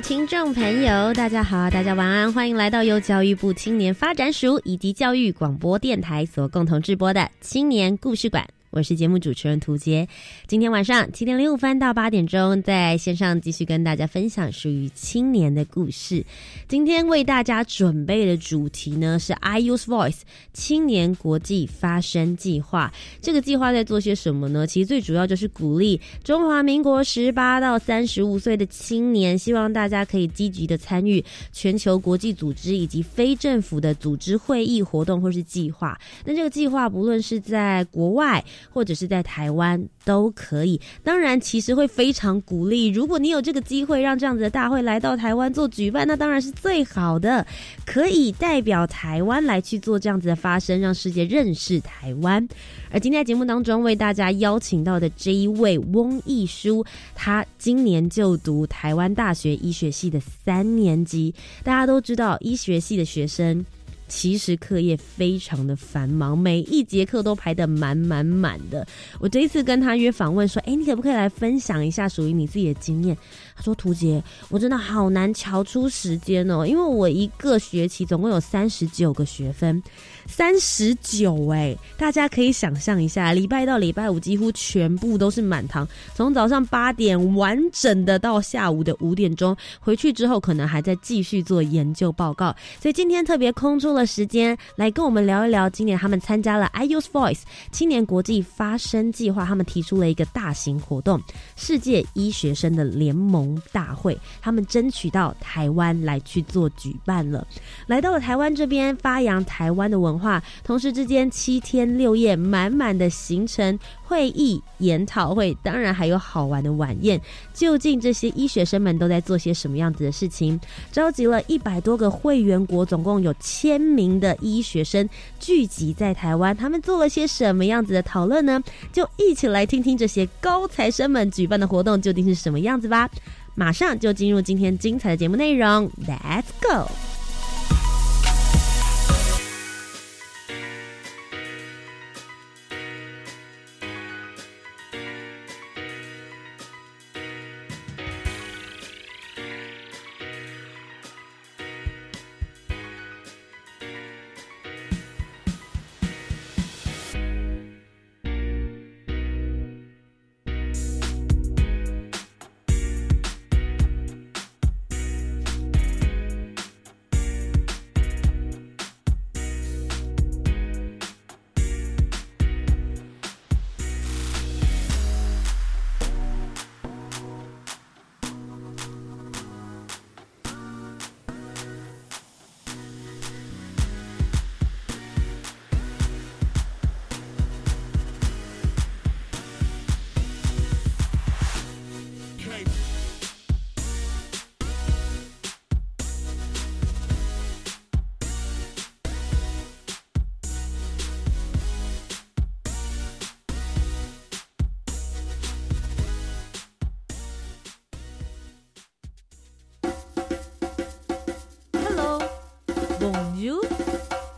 听众朋友，大家好，大家晚安，欢迎来到由教育部青年发展署以及教育广播电台所共同制播的青年故事馆。我是节目主持人涂杰，今天晚上七点零五分到八点钟，在线上继续跟大家分享属于青年的故事。今天为大家准备的主题呢是 I Use Voice 青年国际发声计划。这个计划在做些什么呢？其实最主要就是鼓励中华民国十八到三十五岁的青年，希望大家可以积极的参与全球国际组织以及非政府的组织会议活动或是计划。那这个计划不论是在国外，或者是在台湾都可以，当然其实会非常鼓励。如果你有这个机会让这样子的大会来到台湾做举办，那当然是最好的，可以代表台湾来去做这样子的发声，让世界认识台湾。而今天在节目当中为大家邀请到的这一位翁义书，他今年就读台湾大学医学系的三年级。大家都知道医学系的学生。其实课业非常的繁忙，每一节课都排得满满满的。我这一次跟他约访问，说：“哎，你可不可以来分享一下属于你自己的经验？”他说：“图杰，我真的好难瞧出时间哦，因为我一个学期总共有三十九个学分。”三十九哎，大家可以想象一下，礼拜到礼拜五几乎全部都是满堂，从早上八点完整的到下午的五点钟，回去之后可能还在继续做研究报告。所以今天特别空出了时间来跟我们聊一聊，今年他们参加了 I Use Voice 青年国际发声计划，他们提出了一个大型活动——世界医学生的联盟大会，他们争取到台湾来去做举办了，来到了台湾这边发扬台湾的文。化，同时之间七天六夜满满的行程、会议、研讨会，当然还有好玩的晚宴。究竟这些医学生们都在做些什么样子的事情？召集了一百多个会员国，总共有千名的医学生聚集在台湾，他们做了些什么样子的讨论呢？就一起来听听这些高材生们举办的活动究竟是什么样子吧！马上就进入今天精彩的节目内容，Let's go！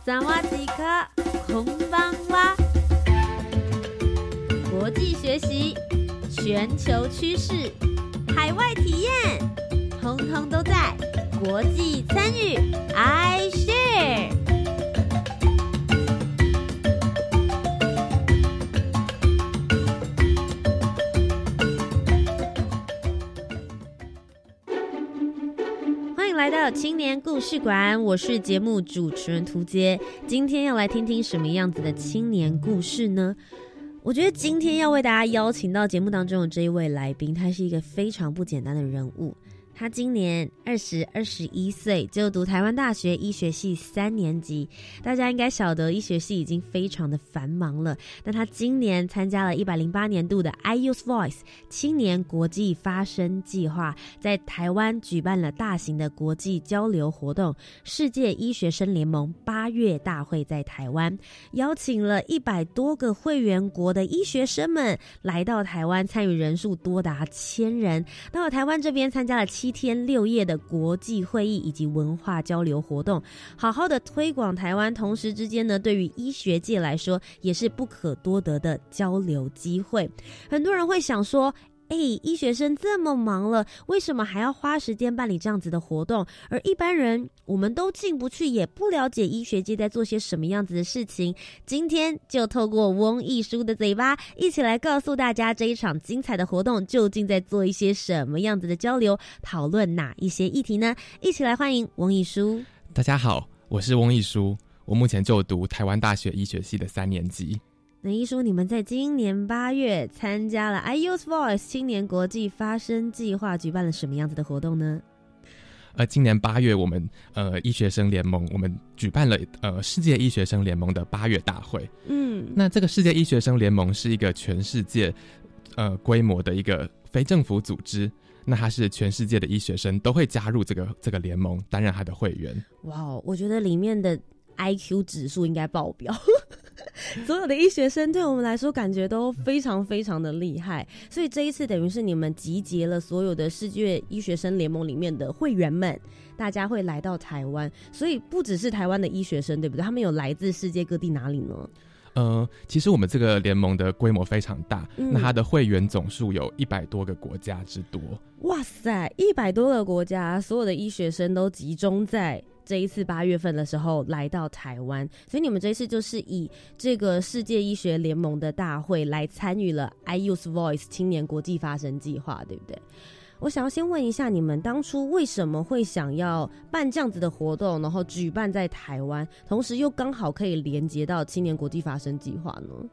萨瓦迪卡，空邦哇！国际学习，全球趋势，海外体验，通通都在国际参与。I 事馆，我是节目主持人涂杰。今天要来听听什么样子的青年故事呢？我觉得今天要为大家邀请到节目当中的这一位来宾，他是一个非常不简单的人物。他今年二十二十一岁，就读台湾大学医学系三年级。大家应该晓得，医学系已经非常的繁忙了。但他今年参加了一百零八年度的 iUse Voice 青年国际发声计划，在台湾举办了大型的国际交流活动——世界医学生联盟八月大会，在台湾邀请了一百多个会员国的医学生们来到台湾，参与人数多达千人。到了台湾这边，参加了七。一天六夜的国际会议以及文化交流活动，好好的推广台湾，同时之间呢，对于医学界来说也是不可多得的交流机会。很多人会想说。哎，医学生这么忙了，为什么还要花时间办理这样子的活动？而一般人，我们都进不去，也不了解医学界在做些什么样子的事情。今天就透过翁艺书的嘴巴，一起来告诉大家这一场精彩的活动究竟在做一些什么样子的交流，讨论哪一些议题呢？一起来欢迎翁艺书。大家好，我是翁艺书，我目前就读台湾大学医学系的三年级。那一说，你们在今年八月参加了 iUse Voice 青年国际发声计划，举办了什么样子的活动呢？呃，今年八月，我们呃医学生联盟，我们举办了呃世界医学生联盟的八月大会。嗯，那这个世界医学生联盟是一个全世界呃规模的一个非政府组织，那它是全世界的医学生都会加入这个这个联盟，担任他的会员。哇哦，我觉得里面的 IQ 指数应该爆表。所有的医学生对我们来说感觉都非常非常的厉害，所以这一次等于是你们集结了所有的世界医学生联盟里面的会员们，大家会来到台湾，所以不只是台湾的医学生，对不对？他们有来自世界各地哪里呢？呃，其实我们这个联盟的规模非常大，那它的会员总数有一百多个国家之多。哇塞，一百多个国家，所有的医学生都集中在。这一次八月份的时候来到台湾，所以你们这一次就是以这个世界医学联盟的大会来参与了 iUse Voice 青年国际发声计划，对不对？我想要先问一下，你们当初为什么会想要办这样子的活动，然后举办在台湾，同时又刚好可以连接到青年国际发声计划呢？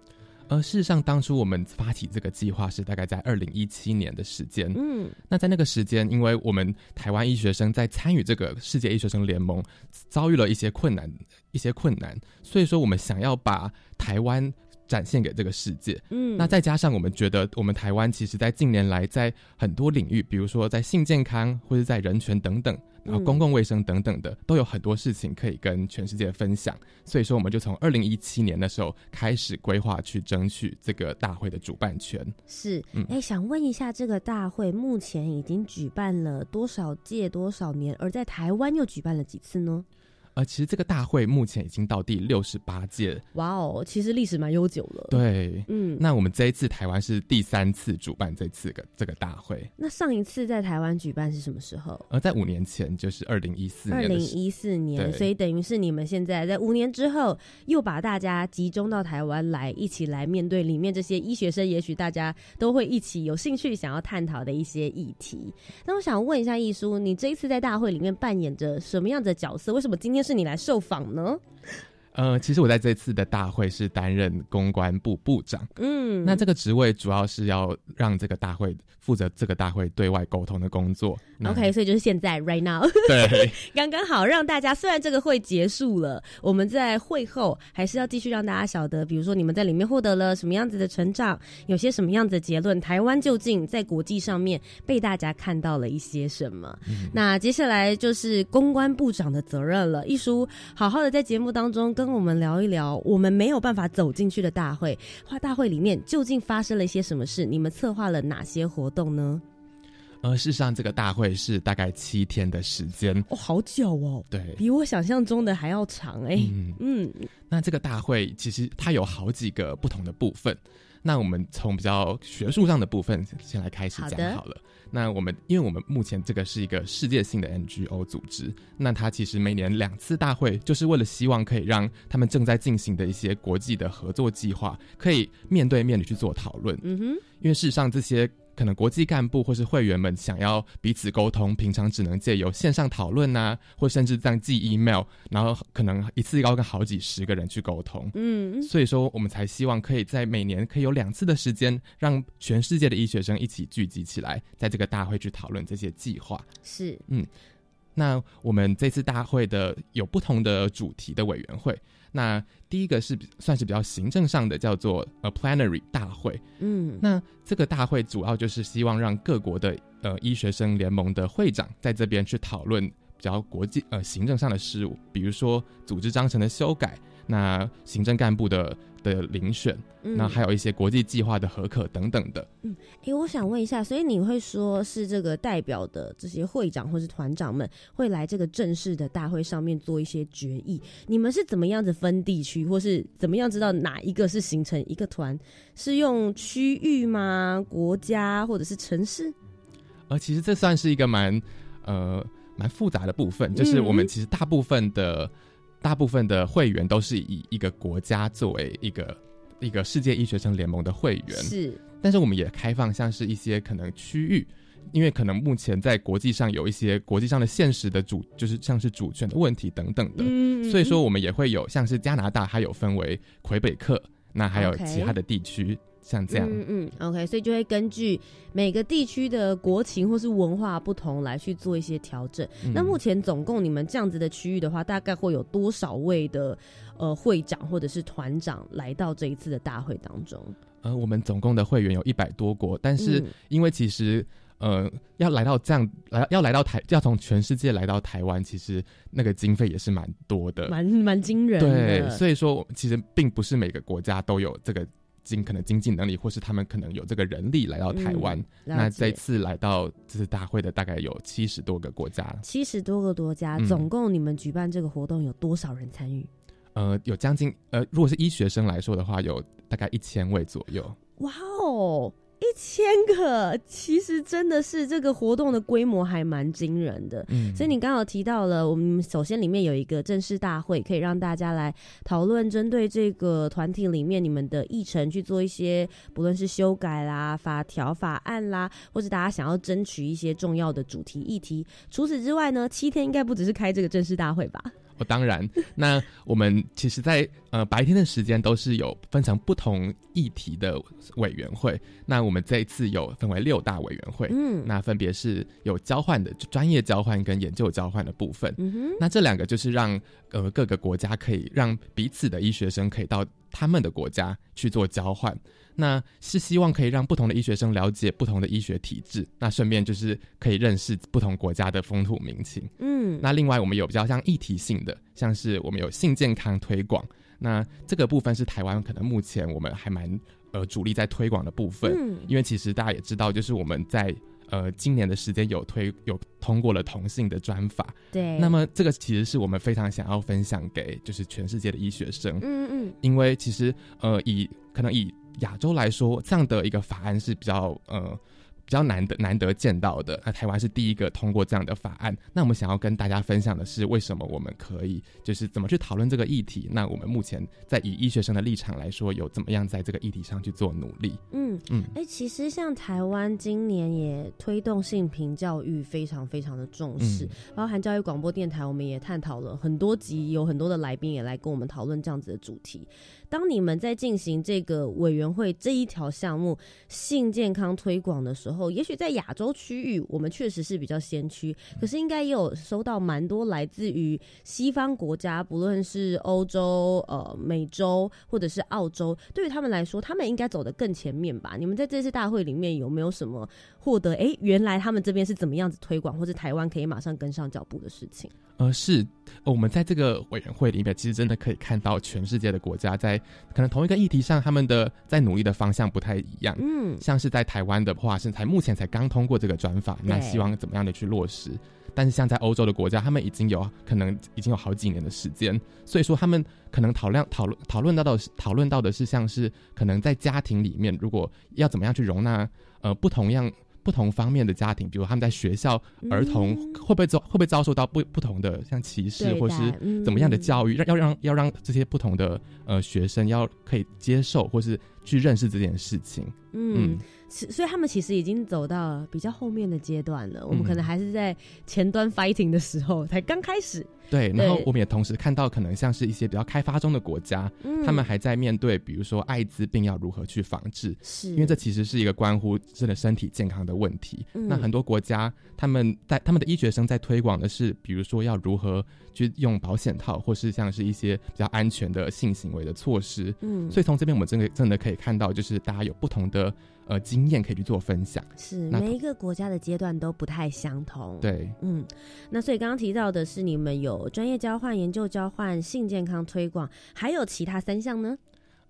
呃，事实上，当初我们发起这个计划是大概在二零一七年的时间。嗯，那在那个时间，因为我们台湾医学生在参与这个世界医学生联盟，遭遇了一些困难，一些困难，所以说我们想要把台湾展现给这个世界。嗯，那再加上我们觉得，我们台湾其实在近年来在很多领域，比如说在性健康或者在人权等等。然后公共卫生等等的都有很多事情可以跟全世界分享，所以说我们就从二零一七年的时候开始规划去争取这个大会的主办权。是，哎，想问一下，这个大会目前已经举办了多少届、多少年？而在台湾又举办了几次呢？呃，其实这个大会目前已经到第六十八届。哇哦，其实历史蛮悠久了。对，嗯，那我们这一次台湾是第三次主办这次个这个大会。那上一次在台湾举办是什么时候？呃，在五年前，就是二零一四年。二零一四年，所以等于是你们现在在五年之后又把大家集中到台湾来，一起来面对里面这些医学生，也许大家都会一起有兴趣想要探讨的一些议题。那我想问一下艺叔，你这一次在大会里面扮演着什么样的角色？为什么今天？是你来受访呢？呃，其实我在这次的大会是担任公关部部长，嗯，那这个职位主要是要让这个大会负责这个大会对外沟通的工作。OK，所以就是现在，right now，对，刚刚好让大家，虽然这个会结束了，我们在会后还是要继续让大家晓得，比如说你们在里面获得了什么样子的成长，有些什么样子的结论，台湾究竟在国际上面被大家看到了一些什么？那接下来就是公关部长的责任了，一书好好的在节目当中跟。跟我们聊一聊，我们没有办法走进去的大会，花大会里面究竟发生了一些什么事？你们策划了哪些活动呢？呃，事实上，这个大会是大概七天的时间，哦，好久哦，对，比我想象中的还要长哎。嗯，那这个大会其实它有好几个不同的部分，那我们从比较学术上的部分先来开始讲好了。那我们，因为我们目前这个是一个世界性的 NGO 组织，那它其实每年两次大会，就是为了希望可以让他们正在进行的一些国际的合作计划，可以面对面的去做讨论。嗯哼，因为事实上这些可能国际干部或是会员们想要彼此沟通，平常只能借由线上讨论呐，或甚至这样寄 email，然后可能一次要跟好几十个人去沟通。嗯，所以说我们才希望可以在每年可以有两次的时间，让全世界的医学生一起聚集起来，在这个大会去讨论这些计划。是，嗯，那我们这次大会的有不同的主题的委员会。那第一个是算是比较行政上的，叫做呃 plenary 大会。嗯，那这个大会主要就是希望让各国的呃医学生联盟的会长在这边去讨论比较国际呃行政上的事务，比如说组织章程的修改。那行政干部的的遴选，那还有一些国际计划的合可等等的。嗯，哎，我想问一下，所以你会说是这个代表的这些会长或是团长们会来这个正式的大会上面做一些决议？你们是怎么样子分地区，或是怎么样知道哪一个是形成一个团？是用区域吗？国家或者是城市？呃，其实这算是一个蛮呃蛮复杂的部分，就是我们其实大部分的。大部分的会员都是以一个国家作为一个一个世界医学生联盟的会员，是。但是我们也开放像是一些可能区域，因为可能目前在国际上有一些国际上的现实的主，就是像是主权的问题等等的，嗯所以说我们也会有像是加拿大，它有分为魁北克，那还有其他的地区。像这样，嗯嗯，OK，所以就会根据每个地区的国情或是文化不同来去做一些调整。那目前总共你们这样子的区域的话，大概会有多少位的呃会长或者是团长来到这一次的大会当中？呃，我们总共的会员有一百多国，但是因为其实呃要来到这样来要来到台要从全世界来到台湾，其实那个经费也是蛮多的，蛮蛮惊人。对，所以说其实并不是每个国家都有这个。经可能经济能力，或是他们可能有这个人力来到台湾。那这次来到这次大会的大概有七十多个国家，七十多个国家，总共你们举办这个活动有多少人参与？呃，有将近呃，如果是医学生来说的话，有大概一千位左右。哇哦！一千个，其实真的是这个活动的规模还蛮惊人的。嗯，所以你刚好提到了，我们首先里面有一个正式大会，可以让大家来讨论针对这个团体里面你们的议程去做一些，不论是修改啦、法条、法案啦，或者大家想要争取一些重要的主题议题。除此之外呢，七天应该不只是开这个正式大会吧？哦，当然，那我们其实，在呃白天的时间都是有分成不同议题的委员会。那我们这一次有分为六大委员会，嗯，那分别是有交换的专业交换跟研究交换的部分。嗯哼，那这两个就是让呃各个国家可以让彼此的医学生可以到他们的国家去做交换。那是希望可以让不同的医学生了解不同的医学体制，那顺便就是可以认识不同国家的风土民情。嗯，那另外我们有比较像议题性的，像是我们有性健康推广，那这个部分是台湾可能目前我们还蛮呃主力在推广的部分。嗯，因为其实大家也知道，就是我们在呃今年的时间有推有通过了同性的专法。对，那么这个其实是我们非常想要分享给就是全世界的医学生。嗯嗯，因为其实呃以可能以亚洲来说，这样的一个法案是比较呃。比较难得难得见到的，那台湾是第一个通过这样的法案。那我们想要跟大家分享的是，为什么我们可以，就是怎么去讨论这个议题？那我们目前在以医学生的立场来说，有怎么样在这个议题上去做努力？嗯嗯，哎，其实像台湾今年也推动性平教育非常非常的重视，包含教育广播电台，我们也探讨了很多集，有很多的来宾也来跟我们讨论这样子的主题。当你们在进行这个委员会这一条项目性健康推广的时候，也许在亚洲区域，我们确实是比较先驱，可是应该也有收到蛮多来自于西方国家，不论是欧洲、呃美洲或者是澳洲，对于他们来说，他们应该走得更前面吧？你们在这次大会里面有没有什么获得？哎，原来他们这边是怎么样子推广，或者台湾可以马上跟上脚步的事情？呃，是，我们在这个委员会里面，其实真的可以看到全世界的国家在可能同一个议题上，他们的在努力的方向不太一样。嗯，像是在台湾的话，是才目前才刚通过这个专法，那希望怎么样的去落实？但是像在欧洲的国家，他们已经有可能已经有好几年的时间，所以说他们可能讨论讨论讨论到的讨论到的是像是可能在家庭里面，如果要怎么样去容纳呃不同样。不同方面的家庭，比如他们在学校，儿童会不会遭会不会遭受到不不同的像歧视，或是怎么样的教育，让要让要让这些不同的呃学生要可以接受，或是去认识这件事情。嗯，所以他们其实已经走到比较后面的阶段了。我们可能还是在前端 fighting 的时候，才刚开始。对，然后我们也同时看到，可能像是一些比较开发中的国家，他们还在面对，比如说艾滋病要如何去防治，是因为这其实是一个关乎真的身体健康的问题。那很多国家他们在他们的医学生在推广的是，比如说要如何去用保险套，或是像是一些比较安全的性行为的措施。嗯，所以从这边我们真的真的可以看到，就是大家有不同的。呃，经验可以去做分享。是每一个国家的阶段都不太相同。对，嗯，那所以刚刚提到的是你们有专业交换、研究交换、性健康推广，还有其他三项呢？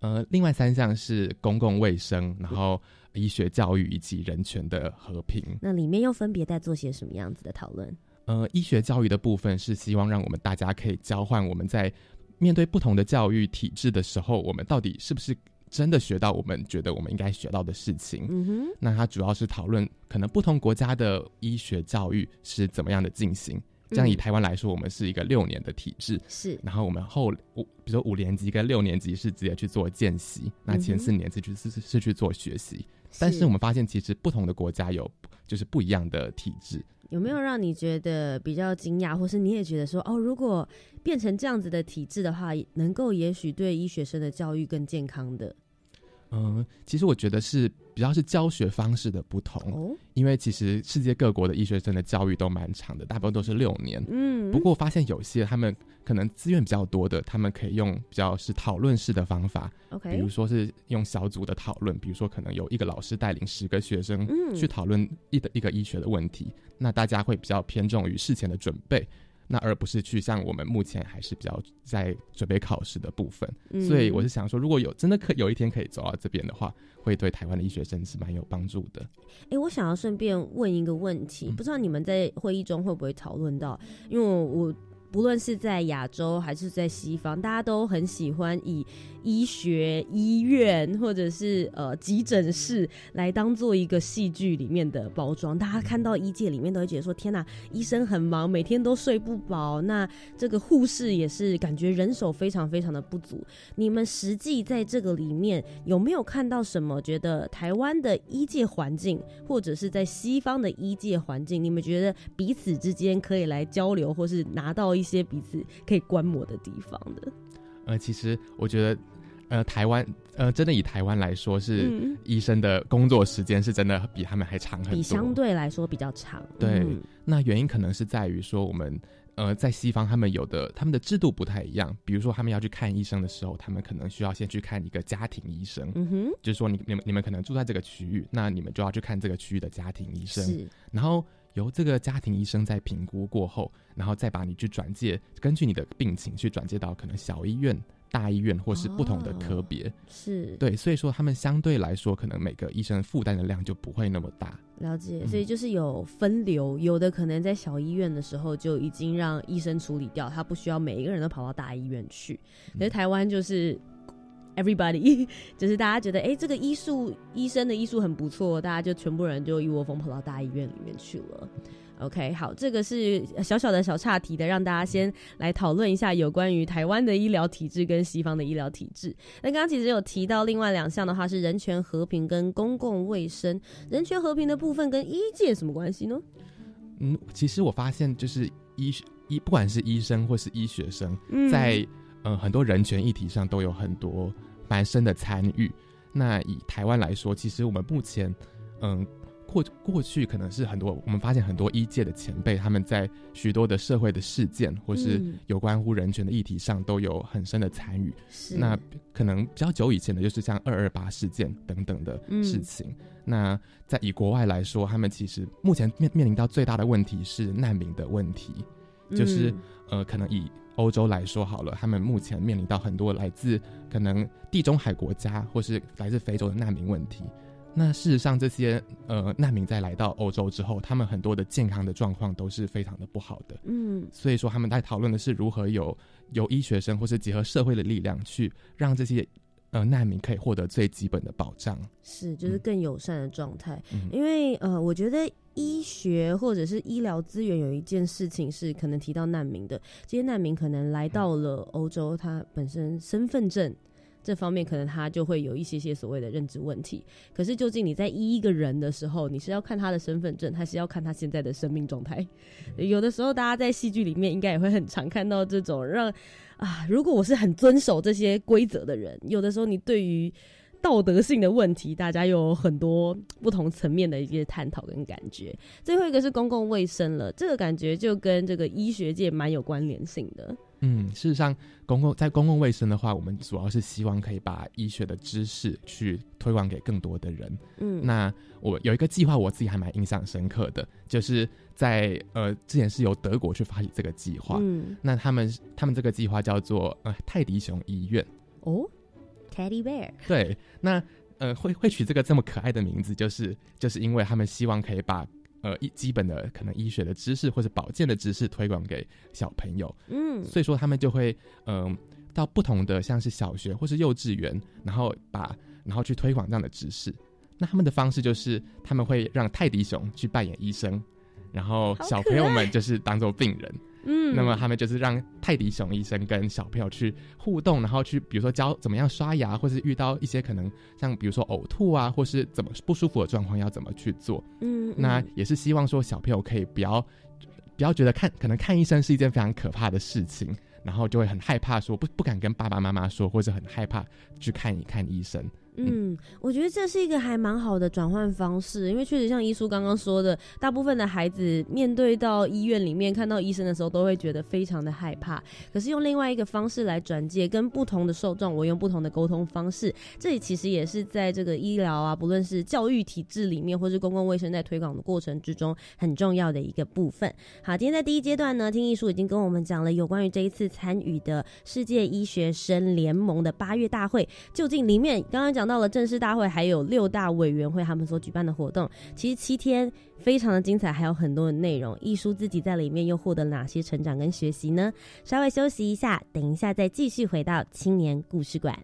呃，另外三项是公共卫生，然后医学教育以及人权的和平。那里面又分别在做些什么样子的讨论？呃，医学教育的部分是希望让我们大家可以交换我们在面对不同的教育体制的时候，我们到底是不是。真的学到我们觉得我们应该学到的事情。嗯哼，那它主要是讨论可能不同国家的医学教育是怎么样的进行。这样以台湾来说，我们是一个六年的体制，是。然后我们后五，比如说五年级跟六年级是直接去做见习，那前四年是去是是去做学习。但是我们发现，其实不同的国家有就是不一样的体制。有没有让你觉得比较惊讶，或是你也觉得说，哦，如果变成这样子的体制的话，能够也许对医学生的教育更健康的？嗯，其实我觉得是比较是教学方式的不同，因为其实世界各国的医学生的教育都蛮长的，大部分都是六年。嗯，不过发现有些他们可能资源比较多的，他们可以用比较是讨论式的方法，OK，比如说是用小组的讨论，比如说可能有一个老师带领十个学生去讨论一的一个医学的问题，那大家会比较偏重于事前的准备。那而不是去像我们目前还是比较在准备考试的部分，所以我是想说，如果有真的可有一天可以走到这边的话，会对台湾的医学生是蛮有帮助的。哎，我想要顺便问一个问题，不知道你们在会议中会不会讨论到，因为我。不论是在亚洲还是在西方，大家都很喜欢以医学医院或者是呃急诊室来当做一个戏剧里面的包装。大家看到医界里面都会觉得说：“天哪，医生很忙，每天都睡不饱。”那这个护士也是感觉人手非常非常的不足。你们实际在这个里面有没有看到什么？觉得台湾的医界环境，或者是在西方的医界环境，你们觉得彼此之间可以来交流，或是拿到一些彼此可以观摩的地方的，呃，其实我觉得，呃，台湾，呃，真的以台湾来说，是医生的工作时间是真的比他们还长很多，比相对来说比较长。对，那原因可能是在于说，我们呃，在西方他们有的他们的制度不太一样，比如说他们要去看医生的时候，他们可能需要先去看一个家庭医生，嗯哼，就是说你你们你们可能住在这个区域，那你们就要去看这个区域的家庭医生，是，然后。由这个家庭医生在评估过后，然后再把你去转介，根据你的病情去转介到可能小医院、大医院或是不同的科别。是对，所以说他们相对来说，可能每个医生负担的量就不会那么大。了解，所以就是有分流，有的可能在小医院的时候就已经让医生处理掉，他不需要每一个人都跑到大医院去。可是台湾就是。Everybody，就是大家觉得，哎，这个医术医生的医术很不错，大家就全部人就一窝蜂跑到大医院里面去了。OK，好，这个是小小的小岔题的，让大家先来讨论一下有关于台湾的医疗体制跟西方的医疗体制。那刚刚其实有提到另外两项的话是人权和平跟公共卫生。人权和平的部分跟医界什么关系呢？嗯，其实我发现就是医医不管是医生或是医学生，在嗯很多人权议题上都有很多。蛮深的参与。那以台湾来说，其实我们目前，嗯，过过去可能是很多，我们发现很多医界的前辈，他们在许多的社会的事件或是有关乎人权的议题上都有很深的参与。那可能比较久以前的，就是像二二八事件等等的事情。那在以国外来说，他们其实目前面面临到最大的问题是难民的问题，就是呃，可能以。欧洲来说好了，他们目前面临到很多来自可能地中海国家或是来自非洲的难民问题。那事实上，这些呃难民在来到欧洲之后，他们很多的健康的状况都是非常的不好的。嗯，所以说他们在讨论的是如何有由医学生或是结合社会的力量去让这些呃难民可以获得最基本的保障。是，就是更友善的状态。因为呃，我觉得。医学或者是医疗资源有一件事情是可能提到难民的，这些难民可能来到了欧洲，他本身身份证这方面可能他就会有一些些所谓的认知问题。可是究竟你在医一个人的时候，你是要看他的身份证，还是要看他现在的生命状态？有的时候大家在戏剧里面应该也会很常看到这种让啊，如果我是很遵守这些规则的人，有的时候你对于。道德性的问题，大家有很多不同层面的一些探讨跟感觉。最后一个是公共卫生了，这个感觉就跟这个医学界蛮有关联性的。嗯，事实上，公共在公共卫生的话，我们主要是希望可以把医学的知识去推广给更多的人。嗯，那我有一个计划，我自己还蛮印象深刻的，就是在呃之前是由德国去发起这个计划。嗯，那他们他们这个计划叫做呃泰迪熊医院。哦。Teddy Bear，对，那呃会会取这个这么可爱的名字，就是就是因为他们希望可以把呃一基本的可能医学的知识或者保健的知识推广给小朋友，嗯，所以说他们就会嗯到不同的像是小学或是幼稚园，然后把然后去推广这样的知识。那他们的方式就是他们会让泰迪熊去扮演医生，然后小朋友们就是当做病人。嗯，那么他们就是让泰迪熊医生跟小朋友去互动，然后去比如说教怎么样刷牙，或是遇到一些可能像比如说呕吐啊，或是怎么不舒服的状况要怎么去做。嗯，那也是希望说小朋友可以不要不要觉得看可能看医生是一件非常可怕的事情，然后就会很害怕说不不敢跟爸爸妈妈说，或者很害怕去看一看医生。嗯，我觉得这是一个还蛮好的转换方式，因为确实像医书刚刚说的，大部分的孩子面对到医院里面看到医生的时候，都会觉得非常的害怕。可是用另外一个方式来转介，跟不同的受众，我用不同的沟通方式，这里其实也是在这个医疗啊，不论是教育体制里面，或是公共卫生在推广的过程之中，很重要的一个部分。好，今天在第一阶段呢，听艺术已经跟我们讲了有关于这一次参与的世界医学生联盟的八月大会，究竟里面刚刚讲。到了正式大会，还有六大委员会他们所举办的活动，其实七天非常的精彩，还有很多的内容。艺书自己在里面又获得了哪些成长跟学习呢？稍微休息一下，等一下再继续回到青年故事馆。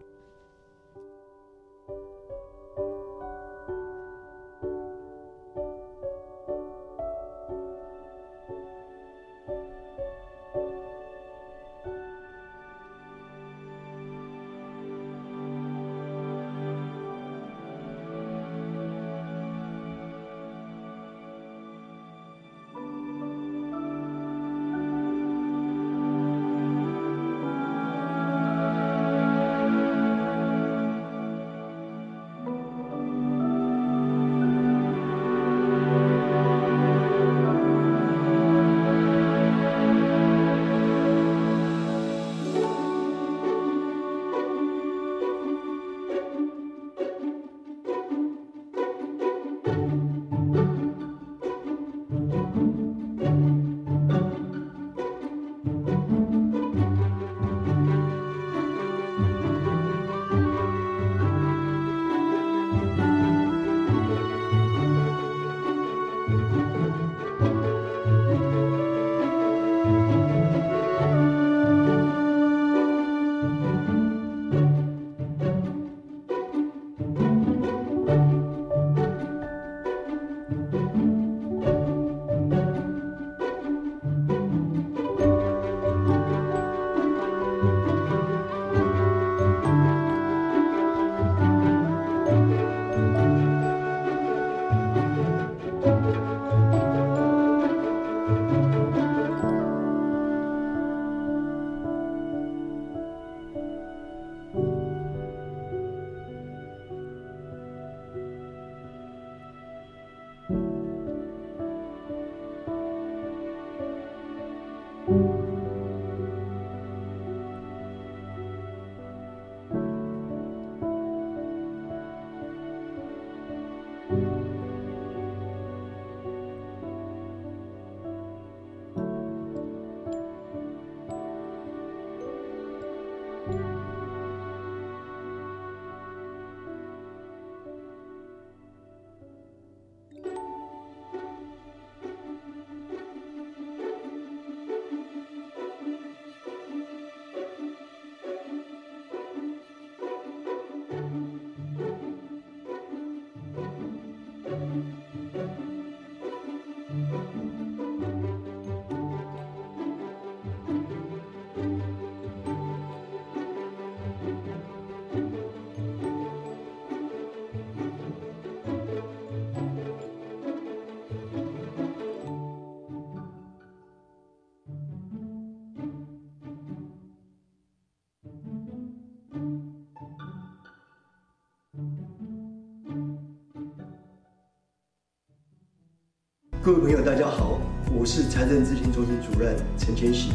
各位朋友，大家好，我是财政咨询中心主任陈千玺。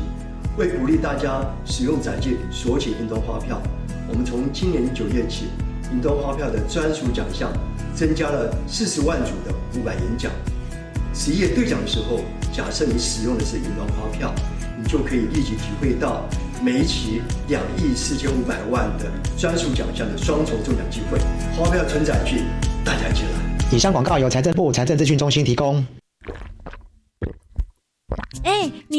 为鼓励大家使用展借索取运动发票，我们从今年九月起，运动发票的专属奖项增加了四十万组的五百元奖。十一月兑奖的时候，假设你使用的是运动发票，你就可以立即体会到每一期两亿四千五百万的专属奖项的双重中奖机会。发票存载具，大家一起来。以上广告由财政部财政资讯中心提供。哎，你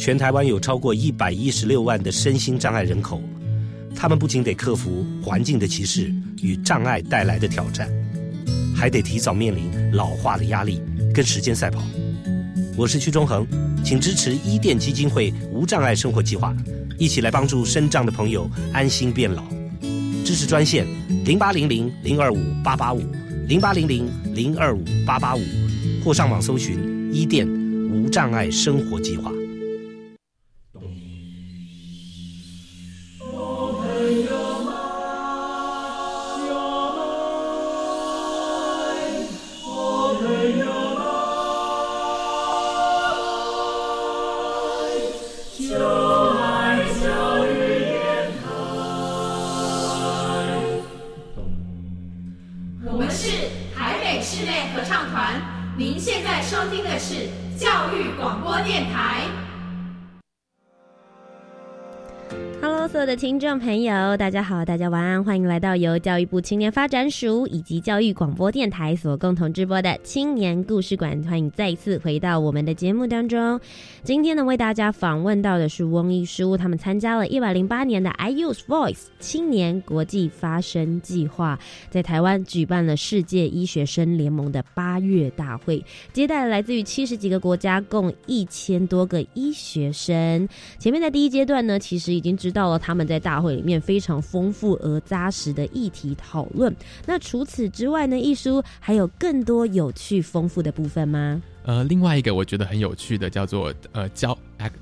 全台湾有超过一百一十六万的身心障碍人口，他们不仅得克服环境的歧视与障碍带来的挑战，还得提早面临老化的压力，跟时间赛跑。我是屈中恒，请支持伊甸基金会无障碍生活计划，一起来帮助身障的朋友安心变老。支持专线零八零零零二五八八五零八零零零二五八八五，或上网搜寻伊甸无障碍生活计划。听众朋友，大家好，大家晚安，欢迎来到由教育部青年发展署以及教育广播电台所共同直播的青年故事馆，欢迎再一次回到我们的节目当中。今天呢，为大家访问到的是翁一书，他们参加了一百零八年的 I Use Voice 青年国际发声计划，在台湾举办了世界医学生联盟的八月大会，接待了来自于七十几个国家，共一千多个医学生。前面在第一阶段呢，其实已经知道了他们。在大会里面非常丰富而扎实的议题讨论。那除此之外呢，艺书还有更多有趣丰富的部分吗？呃，另外一个我觉得很有趣的叫做呃，教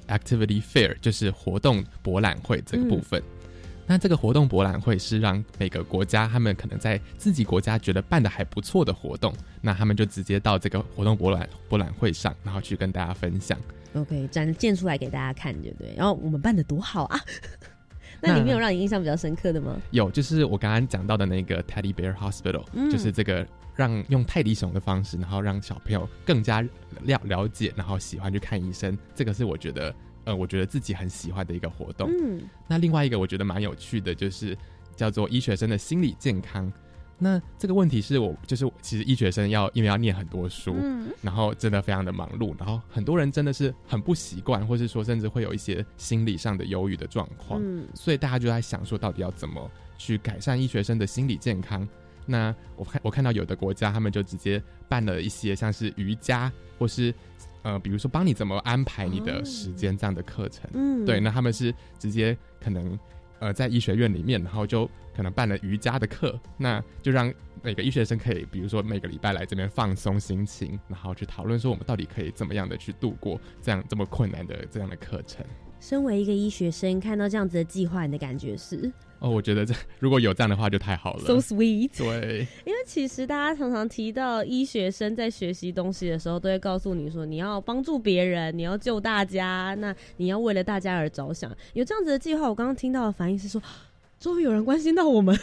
activity fair，就是活动博览会这个部分。那这个活动博览会是让每个国家他们可能在自己国家觉得办的还不错的活动，那他们就直接到这个活动博览博览会上，然后去跟大家分享。OK，展现出来给大家看，对不对？然后我们办的多好啊！那里面有让你印象比较深刻的吗？有，就是我刚刚讲到的那个 Teddy Bear Hospital，就是这个让用泰迪熊的方式，然后让小朋友更加了了解，然后喜欢去看医生。这个是我觉得，呃，我觉得自己很喜欢的一个活动。嗯，那另外一个我觉得蛮有趣的，就是叫做医学生的心理健康。那这个问题是我就是其实医学生要因为要念很多书，然后真的非常的忙碌，然后很多人真的是很不习惯，或是说甚至会有一些心理上的忧郁的状况，所以大家就在想说，到底要怎么去改善医学生的心理健康？那我看我看到有的国家他们就直接办了一些像是瑜伽，或是呃比如说帮你怎么安排你的时间这样的课程，嗯，对，那他们是直接可能。呃，在医学院里面，然后就可能办了瑜伽的课，那就让每个医学生可以，比如说每个礼拜来这边放松心情，然后去讨论说我们到底可以怎么样的去度过这样这么困难的这样的课程。身为一个医学生，看到这样子的计划，你的感觉是？哦，我觉得这如果有这样的话就太好了。So sweet。对，因为其实大家常常提到医学生在学习东西的时候，都会告诉你说，你要帮助别人，你要救大家，那你要为了大家而着想。有这样子的计划，我刚刚听到的反应是说，终于有人关心到我们。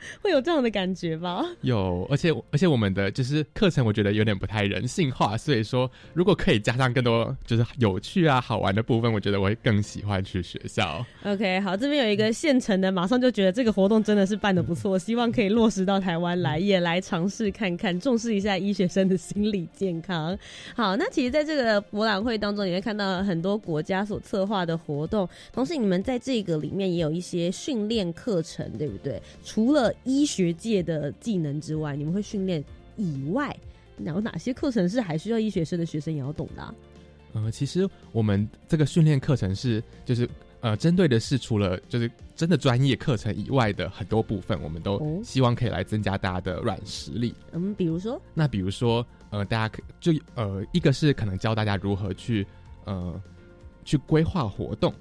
会有这样的感觉吧？有，而且而且我们的就是课程，我觉得有点不太人性化。所以说，如果可以加上更多就是有趣啊、好玩的部分，我觉得我会更喜欢去学校。OK，好，这边有一个现成的，马上就觉得这个活动真的是办的不错，希望可以落实到台湾来，也来尝试看看，重视一下医学生的心理健康。好，那其实在这个博览会当中，你会看到很多国家所策划的活动，同时你们在这个里面也有一些训练课程，对不对？除了医学界的技能之外，你们会训练以外，有哪些课程是还需要医学生的学生也要懂的？呃，其实我们这个训练课程是就是呃，针对的是除了就是真的专业课程以外的很多部分，我们都希望可以来增加大家的软实力。嗯，比如说，那比如说呃，大家可就呃，一个是可能教大家如何去呃去规划活动，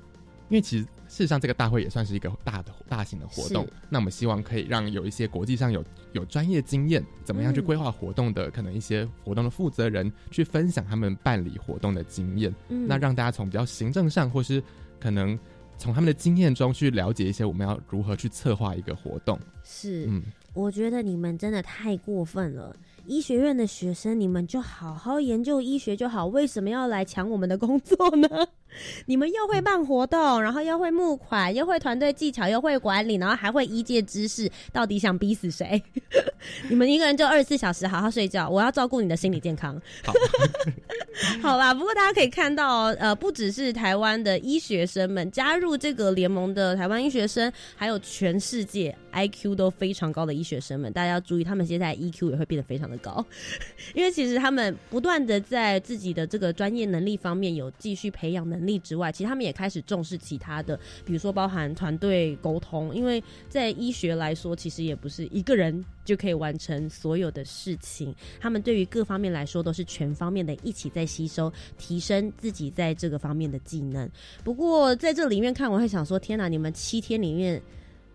因为其实。事实上，这个大会也算是一个大的、大型的活动。那我们希望可以让有一些国际上有有专业经验，怎么样去规划活动的，可能一些活动的负责人去分享他们办理活动的经验。嗯那让大家从比较行政上，或是可能从他们的经验中去了解一些我们要如何去策划一个活动。是，嗯，我觉得你们真的太过分了。医学院的学生，你们就好好研究医学就好，为什么要来抢我们的工作呢？你们又会办活动，然后又会募款，又会团队技巧，又会管理，然后还会医界知识，到底想逼死谁？你们一个人就二十四小时好好睡觉，我要照顾你的心理健康。好，好啦。不过大家可以看到，呃，不只是台湾的医学生们加入这个联盟的台湾医学生，还有全世界 IQ 都非常高的医学生们，大家要注意，他们现在 EQ 也会变得非常的高，因为其实他们不断的在自己的这个专业能力方面有继续培养能力之外，其实他们也开始重视其他的，比如说包含团队沟通，因为在医学来说，其实也不是一个人。就可以完成所有的事情。他们对于各方面来说都是全方面的一起在吸收，提升自己在这个方面的技能。不过在这里面看，我会想说：天哪，你们七天里面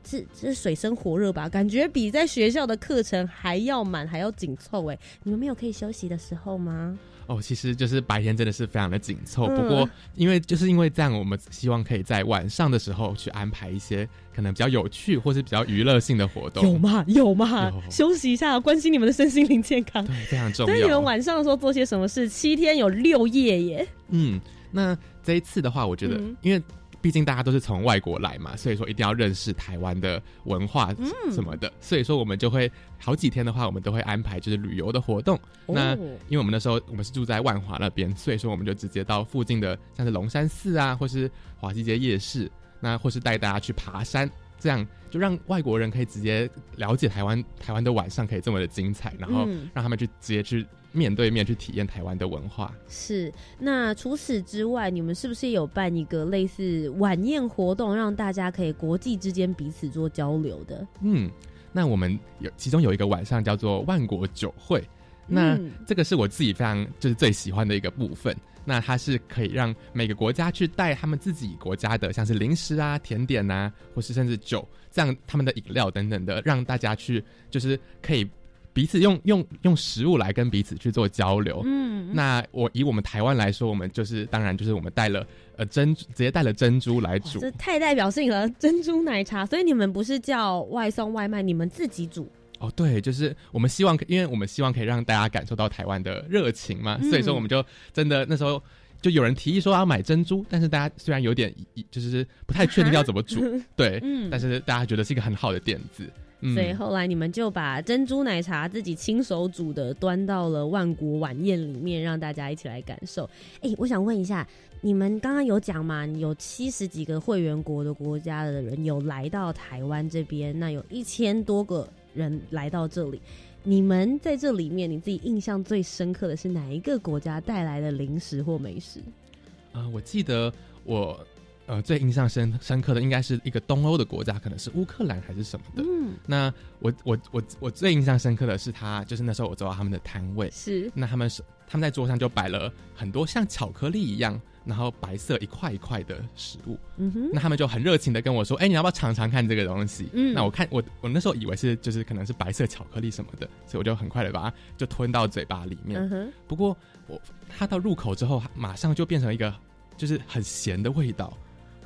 这这水深火热吧？感觉比在学校的课程还要满，还要紧凑。哎，你们没有可以休息的时候吗？哦，其实就是白天真的是非常的紧凑。不过，因为就是因为这样，我们希望可以在晚上的时候去安排一些可能比较有趣或是比较娱乐性的活动。有吗？有吗？休息一下，关心你们的身心灵健康，对，非常重要。所以你们晚上的时候做些什么事？七天有六夜耶。嗯，那这一次的话，我觉得因为。毕竟大家都是从外国来嘛，所以说一定要认识台湾的文化什么的。所以说我们就会好几天的话，我们都会安排就是旅游的活动。那因为我们那时候我们是住在万华那边，所以说我们就直接到附近的像是龙山寺啊，或是华西街夜市，那或是带大家去爬山，这样就让外国人可以直接了解台湾台湾的晚上可以这么的精彩，然后让他们去直接去。面对面去体验台湾的文化是。那除此之外，你们是不是有办一个类似晚宴活动，让大家可以国际之间彼此做交流的？嗯，那我们有其中有一个晚上叫做万国酒会，那这个是我自己非常就是最喜欢的一个部分。那它是可以让每个国家去带他们自己国家的，像是零食啊、甜点啊，或是甚至酒这样他们的饮料等等的，让大家去就是可以。彼此用用用食物来跟彼此去做交流。嗯，那我以我们台湾来说，我们就是当然就是我们带了呃珍直接带了珍珠来煮，这太代表性了，珍珠奶茶。所以你们不是叫外送外卖，你们自己煮。哦，对，就是我们希望，因为我们希望可以让大家感受到台湾的热情嘛，所以说我们就真的那时候就有人提议说要买珍珠，但是大家虽然有点就是不太确定要怎么煮，对，嗯，但是大家觉得是一个很好的点子。所以后来你们就把珍珠奶茶自己亲手煮的端到了万国晚宴里面，让大家一起来感受。哎，我想问一下，你们刚刚有讲嘛？有七十几个会员国的国家的人有来到台湾这边，那有一千多个人来到这里。你们在这里面，你自己印象最深刻的是哪一个国家带来的零食或美食？啊，我记得我。呃，最印象深深刻的应该是一个东欧的国家，可能是乌克兰还是什么的。嗯，那我我我我最印象深刻的是他，就是那时候我走到他们的摊位，是那他们是他们在桌上就摆了很多像巧克力一样，然后白色一块一块的食物。嗯哼，那他们就很热情的跟我说：“哎，你要不要尝尝看这个东西？”嗯，那我看我我那时候以为是就是可能是白色巧克力什么的，所以我就很快的把它就吞到嘴巴里面。嗯哼，不过我它到入口之后，马上就变成一个就是很咸的味道。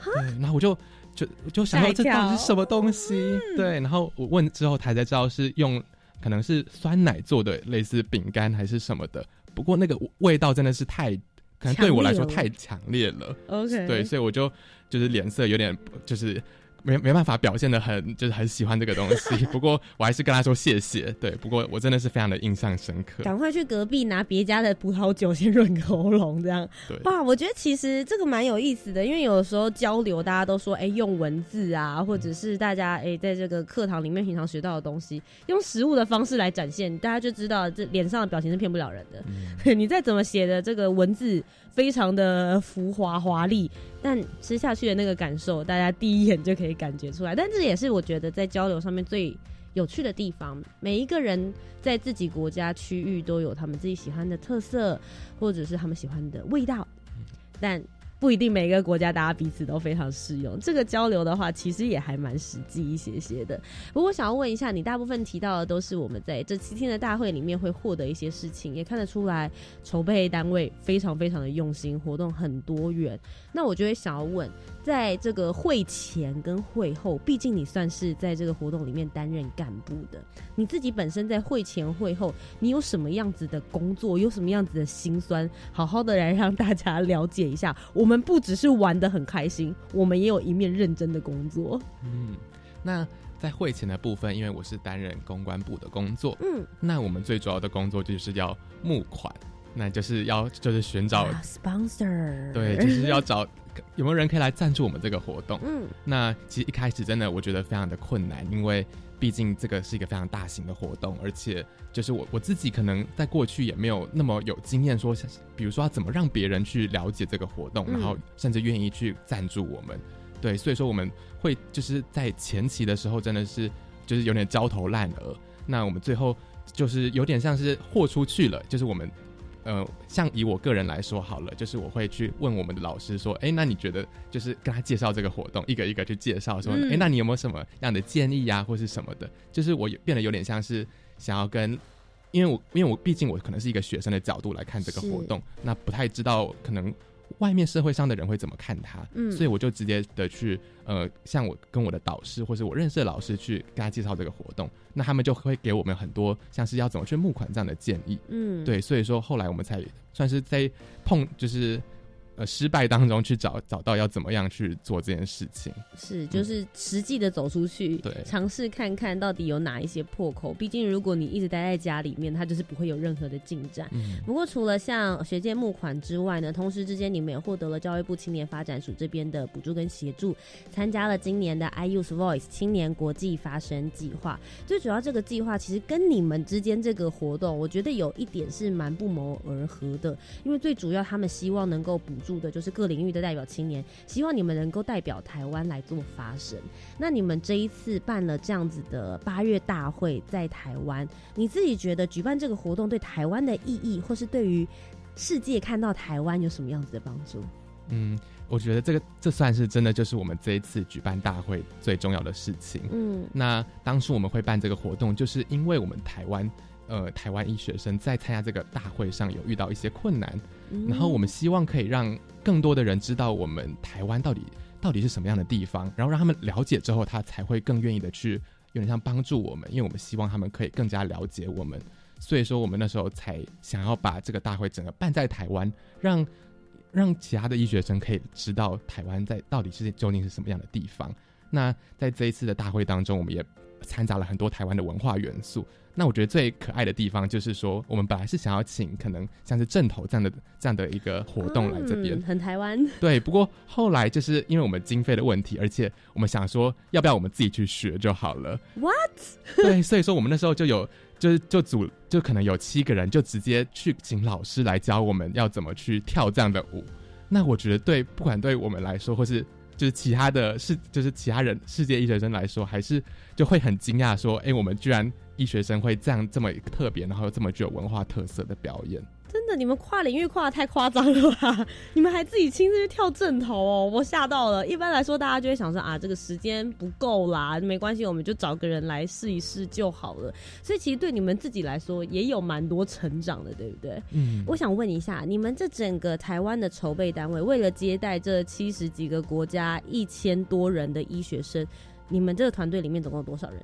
对，然后我就就就想到这到底是什么东西？对，然后我问之后，才才知道是用可能是酸奶做的，类似饼干还是什么的。不过那个味道真的是太，可能对我来说太强烈了。OK，对，所以我就就是脸色有点就是。没没办法表现的很，就是很喜欢这个东西。不过我还是跟他说谢谢。对，不过我真的是非常的印象深刻。赶快去隔壁拿别家的葡萄酒先润喉咙，这样。对。哇，我觉得其实这个蛮有意思的，因为有的时候交流，大家都说，哎，用文字啊，或者是大家哎，在这个课堂里面平常学到的东西，用实物的方式来展现，大家就知道这脸上的表情是骗不了人的。你再怎么写的这个文字。非常的浮华华丽，但吃下去的那个感受，大家第一眼就可以感觉出来。但这也是我觉得在交流上面最有趣的地方。每一个人在自己国家区域都有他们自己喜欢的特色，或者是他们喜欢的味道，但。不一定每个国家大家彼此都非常适用。这个交流的话，其实也还蛮实际一些些的。不过，想要问一下，你大部分提到的都是我们在这七天的大会里面会获得一些事情，也看得出来筹备单位非常非常的用心，活动很多元。那我就会想要问。在这个会前跟会后，毕竟你算是在这个活动里面担任干部的，你自己本身在会前会后，你有什么样子的工作，有什么样子的心酸，好好的来让大家了解一下。我们不只是玩的很开心，我们也有一面认真的工作。嗯，那在会前的部分，因为我是担任公关部的工作，嗯，那我们最主要的工作就是要募款，那就是要就是寻找 sponsor，对，就是要找。有没有人可以来赞助我们这个活动？嗯，那其实一开始真的我觉得非常的困难，因为毕竟这个是一个非常大型的活动，而且就是我我自己可能在过去也没有那么有经验，说比如说要怎么让别人去了解这个活动，然后甚至愿意去赞助我们。对，所以说我们会就是在前期的时候真的是就是有点焦头烂额。那我们最后就是有点像是豁出去了，就是我们。呃，像以我个人来说好了，就是我会去问我们的老师说，哎，那你觉得就是跟他介绍这个活动，一个一个去介绍说，哎，那你有没有什么样的建议啊，或是什么的？就是我变得有点像是想要跟，因为我因为我毕竟我可能是一个学生的角度来看这个活动，那不太知道可能。外面社会上的人会怎么看他？嗯，所以我就直接的去，呃，像我跟我的导师或是我认识的老师去跟他介绍这个活动，那他们就会给我们很多像是要怎么去募款这样的建议。嗯，对，所以说后来我们才算是在碰，就是。呃，失败当中去找找到要怎么样去做这件事情，是就是实际的走出去，对，尝试看看到底有哪一些破口。毕竟如果你一直待在家里面，它就是不会有任何的进展。嗯不过除了像学界募款之外呢，同时之间你们也获得了教育部青年发展署这边的补助跟协助，参加了今年的 i use voice 青年国际发声计划。最主要这个计划其实跟你们之间这个活动，我觉得有一点是蛮不谋而合的，因为最主要他们希望能够补。住的就是各领域的代表青年，希望你们能够代表台湾来做发声。那你们这一次办了这样子的八月大会，在台湾，你自己觉得举办这个活动对台湾的意义，或是对于世界看到台湾有什么样子的帮助？嗯，我觉得这个这算是真的，就是我们这一次举办大会最重要的事情。嗯，那当初我们会办这个活动，就是因为我们台湾。呃，台湾医学生在参加这个大会上有遇到一些困难，然后我们希望可以让更多的人知道我们台湾到底到底是什么样的地方，然后让他们了解之后，他才会更愿意的去有点像帮助我们，因为我们希望他们可以更加了解我们，所以说我们那时候才想要把这个大会整个办在台湾，让让其他的医学生可以知道台湾在到底是究竟是什么样的地方。那在这一次的大会当中，我们也掺杂了很多台湾的文化元素。那我觉得最可爱的地方就是说，我们本来是想要请可能像是正头这样的这样的一个活动来这边，很台湾。对，不过后来就是因为我们经费的问题，而且我们想说，要不要我们自己去学就好了？What？对，所以说我们那时候就有，就是就组，就可能有七个人，就直接去请老师来教我们要怎么去跳这样的舞。那我觉得对，不管对我们来说，或是就是其他的世，就是其他人世界医学生来说，还是就会很惊讶说，哎，我们居然。医学生会这样这么特别，然后又这么具有文化特色的表演，真的，你们跨领域跨的太夸张了吧？你们还自己亲自去跳正头哦，我吓到了。一般来说，大家就会想说啊，这个时间不够啦，没关系，我们就找个人来试一试就好了。所以其实对你们自己来说，也有蛮多成长的，对不对？嗯。我想问一下，你们这整个台湾的筹备单位，为了接待这七十几个国家一千多人的医学生，你们这个团队里面总共有多少人？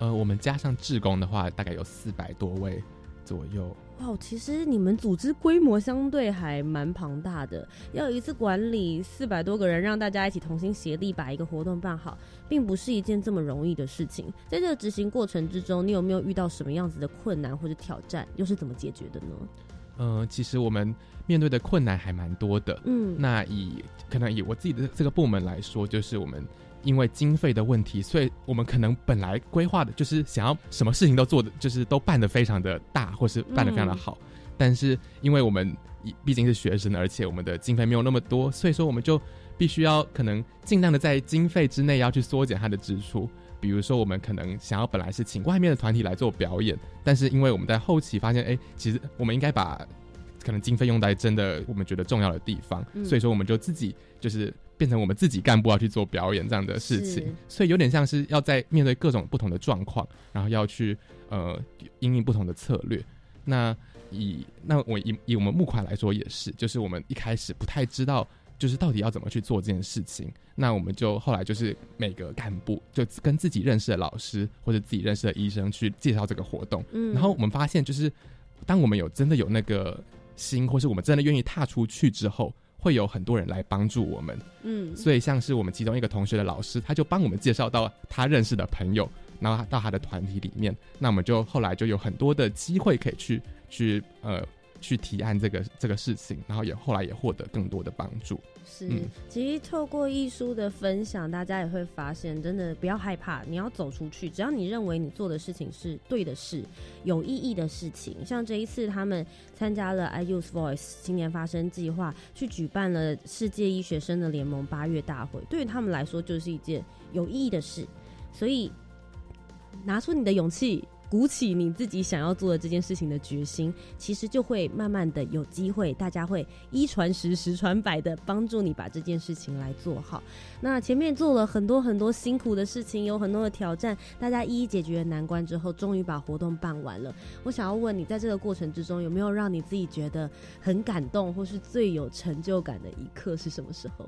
呃，我们加上志工的话，大概有四百多位左右。哇，其实你们组织规模相对还蛮庞大的，要一次管理四百多个人，让大家一起同心协力把一个活动办好，并不是一件这么容易的事情。在这个执行过程之中，你有没有遇到什么样子的困难或者挑战？又是怎么解决的呢？呃，其实我们面对的困难还蛮多的。嗯，那以可能以我自己的这个部门来说，就是我们。因为经费的问题，所以我们可能本来规划的就是想要什么事情都做的，就是都办得非常的大，或是办得非常的好。但是因为我们毕竟是学生，而且我们的经费没有那么多，所以说我们就必须要可能尽量的在经费之内要去缩减它的支出。比如说，我们可能想要本来是请外面的团体来做表演，但是因为我们在后期发现，哎，其实我们应该把可能经费用在真的我们觉得重要的地方，所以说我们就自己就是变成我们自己干部要去做表演这样的事情，所以有点像是要在面对各种不同的状况，然后要去呃应应不同的策略。那以那我以以我们募款来说也是，就是我们一开始不太知道。就是到底要怎么去做这件事情？那我们就后来就是每个干部就跟自己认识的老师或者自己认识的医生去介绍这个活动。嗯，然后我们发现，就是当我们有真的有那个心，或是我们真的愿意踏出去之后，会有很多人来帮助我们。嗯，所以像是我们其中一个同学的老师，他就帮我们介绍到他认识的朋友，然后到他的团体里面。那我们就后来就有很多的机会可以去去呃。去提案这个这个事情，然后也后来也获得更多的帮助。是，其实透过艺术的分享，大家也会发现，真的不要害怕，你要走出去，只要你认为你做的事情是对的事，有意义的事情。像这一次，他们参加了 I Use Voice 青年发声计划，去举办了世界医学生的联盟八月大会，对于他们来说就是一件有意义的事。所以，拿出你的勇气。鼓起你自己想要做的这件事情的决心，其实就会慢慢的有机会，大家会一传十，十传百的帮助你把这件事情来做好。那前面做了很多很多辛苦的事情，有很多的挑战，大家一一解决难关之后，终于把活动办完了。我想要问你，在这个过程之中，有没有让你自己觉得很感动，或是最有成就感的一刻是什么时候？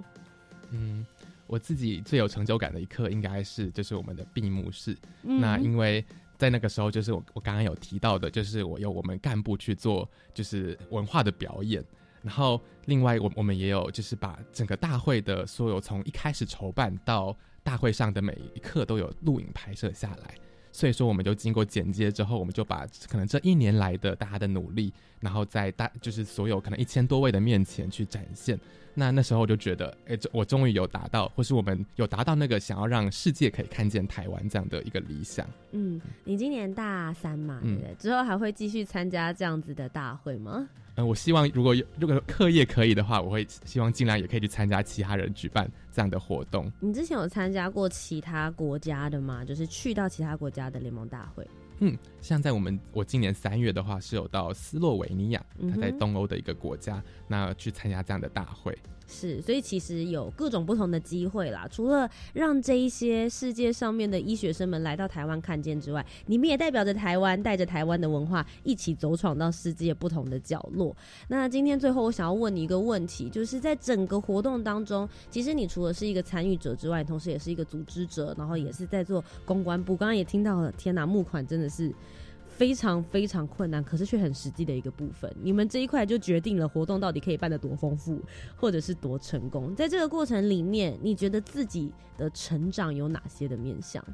嗯，我自己最有成就感的一刻，应该是就是我们的闭幕式。那因为。在那个时候，就是我我刚刚有提到的，就是我有我们干部去做，就是文化的表演。然后另外，我我们也有就是把整个大会的所有从一开始筹办到大会上的每一刻都有录影拍摄下来。所以说，我们就经过剪接之后，我们就把可能这一年来的大家的努力，然后在大就是所有可能一千多位的面前去展现。那那时候我就觉得，哎，我终于有达到，或是我们有达到那个想要让世界可以看见台湾这样的一个理想。嗯，你今年大三嘛，对不对？之后还会继续参加这样子的大会吗？嗯，我希望如果有如果课业可以的话，我会希望尽量也可以去参加其他人举办这样的活动。你之前有参加过其他国家的吗？就是去到其他国家的联盟大会？嗯，像在我们我今年三月的话，是有到斯洛维尼亚，它在东欧的一个国家，那去参加这样的大会。是，所以其实有各种不同的机会啦。除了让这一些世界上面的医学生们来到台湾看见之外，你们也代表着台湾，带着台湾的文化一起走闯到世界不同的角落。那今天最后，我想要问你一个问题，就是在整个活动当中，其实你除了是一个参与者之外，同时也是一个组织者，然后也是在做公关部。刚刚也听到了，天哪，募款真的是。非常非常困难，可是却很实际的一个部分。你们这一块就决定了活动到底可以办得多丰富，或者是多成功。在这个过程里面，你觉得自己的成长有哪些的面向？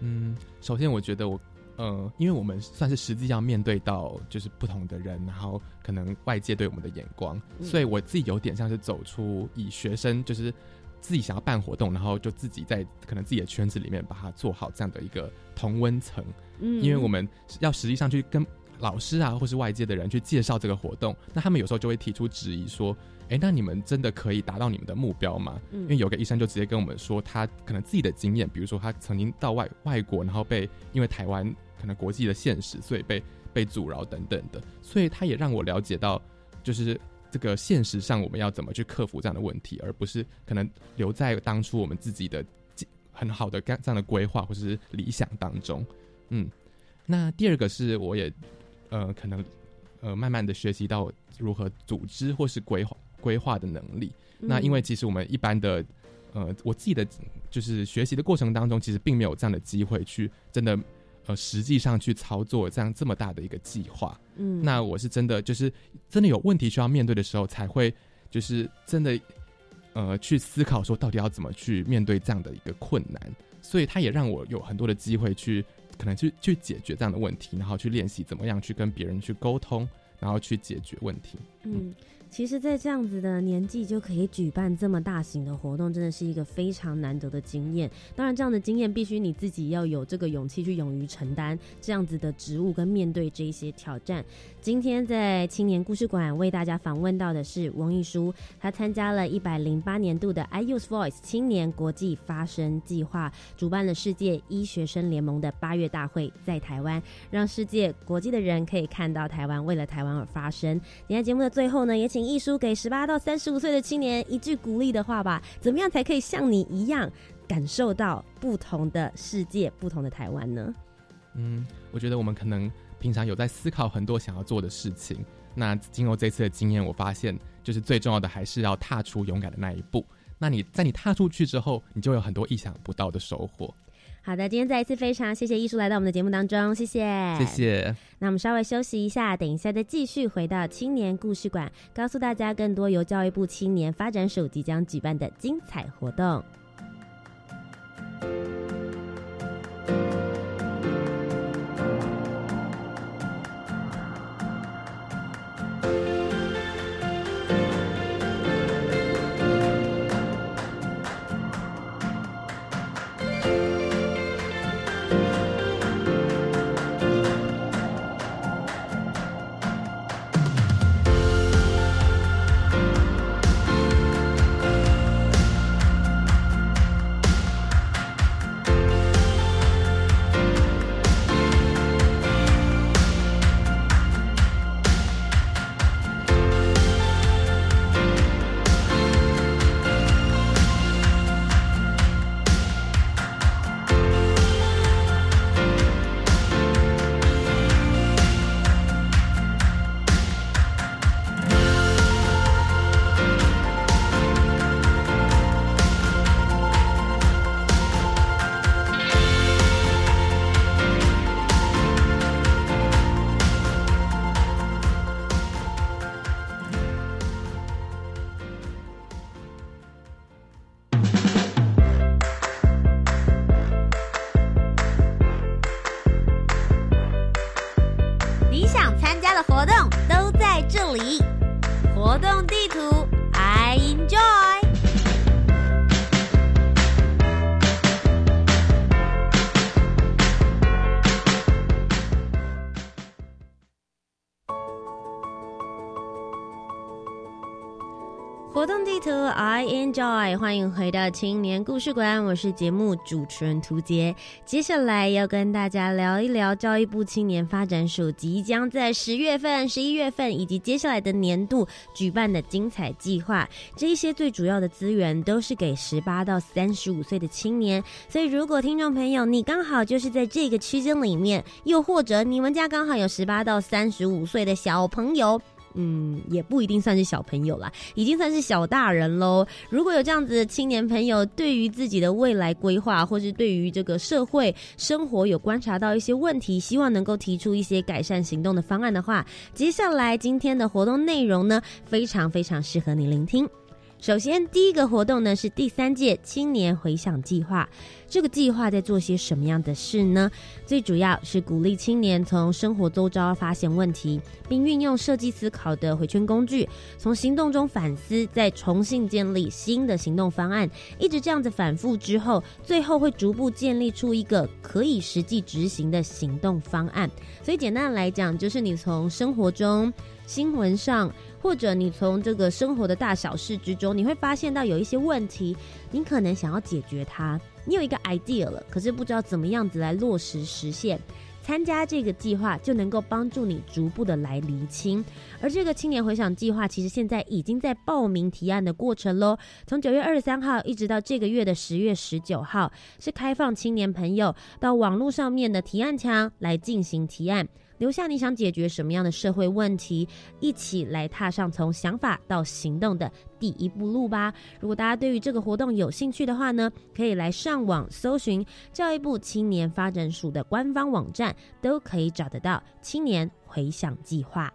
嗯，首先我觉得我，呃，因为我们算是实际上面对到就是不同的人，然后可能外界对我们的眼光，所以我自己有点像是走出以学生就是自己想要办活动，然后就自己在可能自己的圈子里面把它做好这样的一个同温层。嗯，因为我们要实际上去跟老师啊，或是外界的人去介绍这个活动，那他们有时候就会提出质疑，说：“哎，那你们真的可以达到你们的目标吗？”嗯因为有个医生就直接跟我们说，他可能自己的经验，比如说他曾经到外外国，然后被因为台湾可能国际的现实，所以被被阻挠等等的，所以他也让我了解到，就是这个现实上我们要怎么去克服这样的问题，而不是可能留在当初我们自己的很好的这样的规划或者是理想当中。嗯，那第二个是我也，呃，可能，呃，慢慢的学习到如何组织或是规划规划的能力。那因为其实我们一般的，呃，我自己的就是学习的过程当中，其实并没有这样的机会去真的，呃，实际上去操作这样这么大的一个计划。嗯，那我是真的就是真的有问题需要面对的时候，才会就是真的，呃，去思考说到底要怎么去面对这样的一个困难。所以它也让我有很多的机会去。可能去去解决这样的问题，然后去练习怎么样去跟别人去沟通，然后去解决问题。嗯，其实，在这样子的年纪就可以举办这么大型的活动，真的是一个非常难得的经验。当然，这样的经验必须你自己要有这个勇气去勇于承担这样子的职务跟面对这一些挑战。今天在青年故事馆为大家访问到的是王艺书，他参加了一百零八年度的 I Use Voice 青年国际发声计划，主办了世界医学生联盟的八月大会，在台湾让世界国际的人可以看到台湾为了台湾而发声。今天节目的最后呢，也请。艺叔给十八到三十五岁的青年一句鼓励的话吧，怎么样才可以像你一样感受到不同的世界、不同的台湾呢？嗯，我觉得我们可能平常有在思考很多想要做的事情，那经过这次的经验，我发现就是最重要的还是要踏出勇敢的那一步。那你在你踏出去之后，你就有很多意想不到的收获。好的，今天再一次非常谢谢艺术来到我们的节目当中，谢谢，谢谢。那我们稍微休息一下，等一下再继续回到青年故事馆，告诉大家更多由教育部青年发展署即将举办的精彩活动。Joy，欢迎回到青年故事馆，我是节目主持人涂杰。接下来要跟大家聊一聊教育部青年发展署即将在十月份、十一月份以及接下来的年度举办的精彩计划。这一些最主要的资源都是给十八到三十五岁的青年，所以如果听众朋友你刚好就是在这个区间里面，又或者你们家刚好有十八到三十五岁的小朋友。嗯，也不一定算是小朋友啦，已经算是小大人喽。如果有这样子的青年朋友，对于自己的未来规划，或是对于这个社会生活有观察到一些问题，希望能够提出一些改善行动的方案的话，接下来今天的活动内容呢，非常非常适合你聆听。首先，第一个活动呢是第三届青年回响计划。这个计划在做些什么样的事呢？最主要是鼓励青年从生活周遭发现问题，并运用设计思考的回圈工具，从行动中反思，再重新建立新的行动方案。一直这样子反复之后，最后会逐步建立出一个可以实际执行的行动方案。所以简单来讲，就是你从生活中、新闻上。或者你从这个生活的大小事之中，你会发现到有一些问题，你可能想要解决它，你有一个 idea 了，可是不知道怎么样子来落实实现。参加这个计划就能够帮助你逐步的来厘清。而这个青年回想计划，其实现在已经在报名提案的过程喽。从九月二十三号一直到这个月的十月十九号，是开放青年朋友到网络上面的提案墙来进行提案。留下你想解决什么样的社会问题，一起来踏上从想法到行动的第一步路吧。如果大家对于这个活动有兴趣的话呢，可以来上网搜寻教育部青年发展署的官方网站，都可以找得到青年回想计划。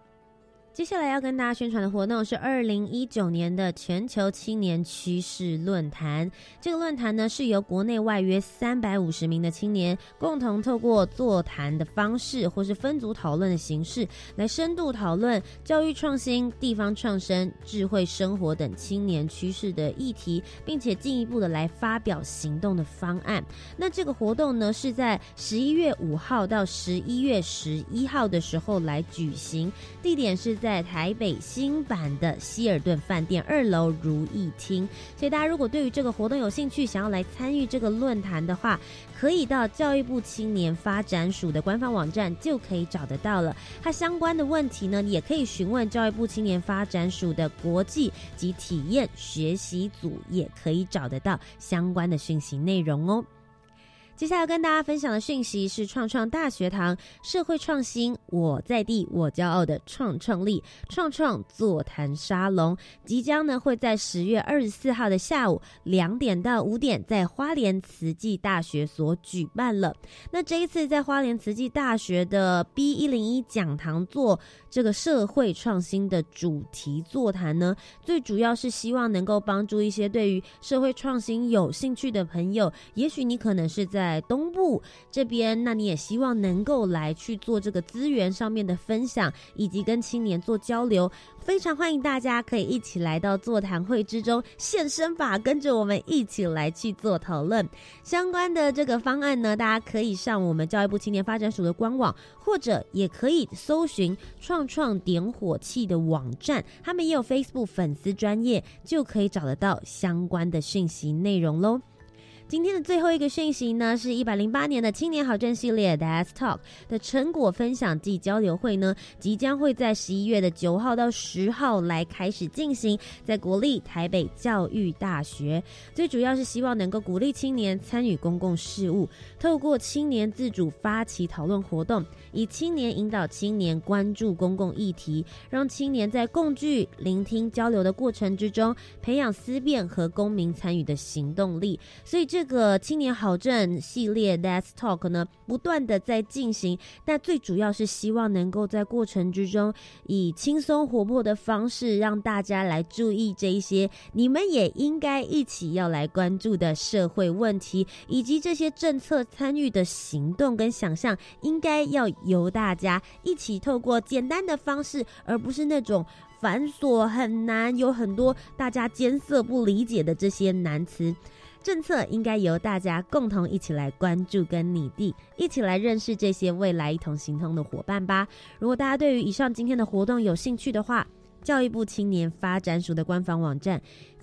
接下来要跟大家宣传的活动是二零一九年的全球青年趋势论坛。这个论坛呢是由国内外约三百五十名的青年共同透过座谈的方式，或是分组讨论的形式，来深度讨论教育创新、地方创生、智慧生活等青年趋势的议题，并且进一步的来发表行动的方案。那这个活动呢是在十一月五号到十一月十一号的时候来举行，地点是。在在台北新版的希尔顿饭店二楼如意厅，所以大家如果对于这个活动有兴趣，想要来参与这个论坛的话，可以到教育部青年发展署的官方网站就可以找得到了。它相关的问题呢，也可以询问教育部青年发展署的国际及体验学习组，也可以找得到相关的讯息内容哦。接下来要跟大家分享的讯息是创创大学堂社会创新我在地我骄傲的创创力创创座谈沙龙，即将呢会在十月二十四号的下午两点到五点在花莲慈济大学所举办了。那这一次在花莲慈济大学的 B 一零一讲堂做这个社会创新的主题座谈呢，最主要是希望能够帮助一些对于社会创新有兴趣的朋友，也许你可能是在在东部这边，那你也希望能够来去做这个资源上面的分享，以及跟青年做交流。非常欢迎大家可以一起来到座谈会之中现身吧，跟着我们一起来去做讨论相关的这个方案呢。大家可以上我们教育部青年发展署的官网，或者也可以搜寻创创点火器的网站，他们也有 Facebook 粉丝专业，就可以找得到相关的讯息内容喽。今天的最后一个讯息呢，是一百零八年的青年好政系列 Desk Talk 的成果分享暨交流会呢，即将会在十一月的九号到十号来开始进行，在国立台北教育大学。最主要是希望能够鼓励青年参与公共事务，透过青年自主发起讨论活动，以青年引导青年关注公共议题，让青年在共聚、聆听、交流的过程之中，培养思辨和公民参与的行动力。所以这。这个青年好政系列 Let's Talk 呢，不断的在进行，但最主要是希望能够在过程之中，以轻松活泼的方式，让大家来注意这一些你们也应该一起要来关注的社会问题，以及这些政策参与的行动跟想象，应该要由大家一起透过简单的方式，而不是那种繁琐很难，有很多大家艰涩不理解的这些难词。政策应该由大家共同一起来关注跟拟定，一起来认识这些未来一同行通的伙伴吧。如果大家对于以上今天的活动有兴趣的话，教育部青年发展署的官方网站。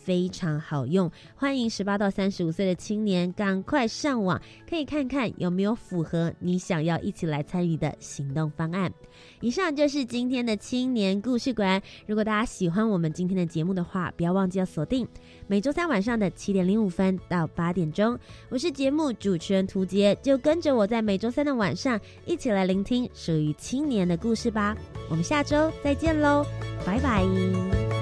非常好用，欢迎十八到三十五岁的青年赶快上网，可以看看有没有符合你想要一起来参与的行动方案。以上就是今天的青年故事馆。如果大家喜欢我们今天的节目的话，不要忘记要锁定每周三晚上的七点零五分到八点钟。我是节目主持人涂杰，就跟着我在每周三的晚上一起来聆听属于青年的故事吧。我们下周再见喽，拜拜。